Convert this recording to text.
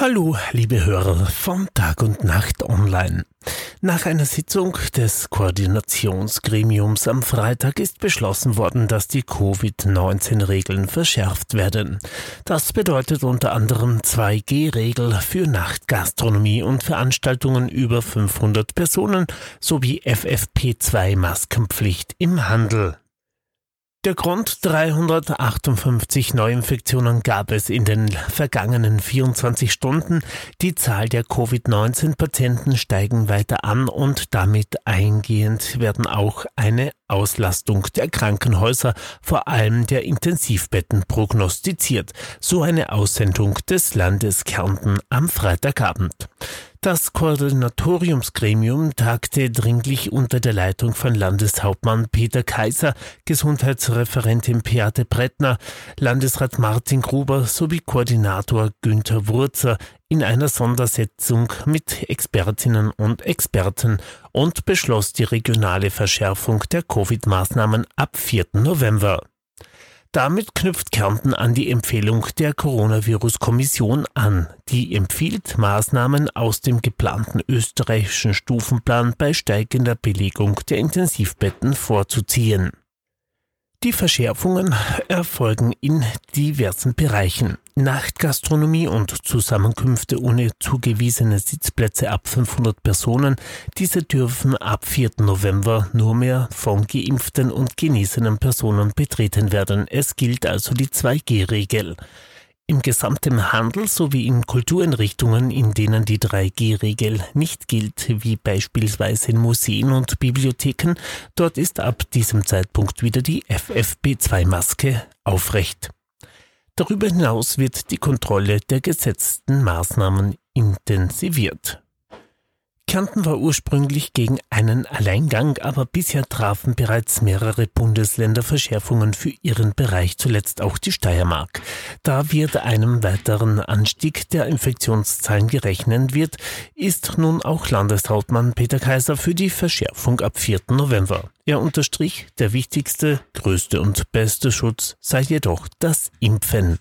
Hallo, liebe Hörer von Tag und Nacht Online. Nach einer Sitzung des Koordinationsgremiums am Freitag ist beschlossen worden, dass die Covid-19-Regeln verschärft werden. Das bedeutet unter anderem 2G-Regel für Nachtgastronomie und Veranstaltungen über 500 Personen sowie FFP2-Maskenpflicht im Handel. Der Grund 358 Neuinfektionen gab es in den vergangenen 24 Stunden. Die Zahl der Covid-19-Patienten steigen weiter an und damit eingehend werden auch eine Auslastung der Krankenhäuser, vor allem der Intensivbetten, prognostiziert. So eine Aussendung des Landes Kärnten am Freitagabend. Das Koordinatoriumsgremium tagte dringlich unter der Leitung von Landeshauptmann Peter Kaiser, Gesundheitsreferentin Beate Brettner, Landesrat Martin Gruber sowie Koordinator Günther Wurzer in einer Sondersetzung mit Expertinnen und Experten und beschloss die regionale Verschärfung der Covid-Maßnahmen ab 4. November. Damit knüpft Kärnten an die Empfehlung der Coronavirus-Kommission an. Die empfiehlt, Maßnahmen aus dem geplanten österreichischen Stufenplan bei steigender Belegung der Intensivbetten vorzuziehen. Die Verschärfungen erfolgen in diversen Bereichen. Nachtgastronomie und Zusammenkünfte ohne zugewiesene Sitzplätze ab 500 Personen, diese dürfen ab 4. November nur mehr von geimpften und genesenen Personen betreten werden. Es gilt also die 2G-Regel. Im gesamten Handel sowie in Kultureinrichtungen, in denen die 3G-Regel nicht gilt, wie beispielsweise in Museen und Bibliotheken, dort ist ab diesem Zeitpunkt wieder die FFP2-Maske aufrecht. Darüber hinaus wird die Kontrolle der gesetzten Maßnahmen intensiviert. Kärnten war ursprünglich gegen einen Alleingang, aber bisher trafen bereits mehrere Bundesländer Verschärfungen für ihren Bereich, zuletzt auch die Steiermark. Da wird einem weiteren Anstieg der Infektionszahlen gerechnet wird, ist nun auch Landeshauptmann Peter Kaiser für die Verschärfung ab 4. November. Er unterstrich, der wichtigste, größte und beste Schutz sei jedoch das Impfen.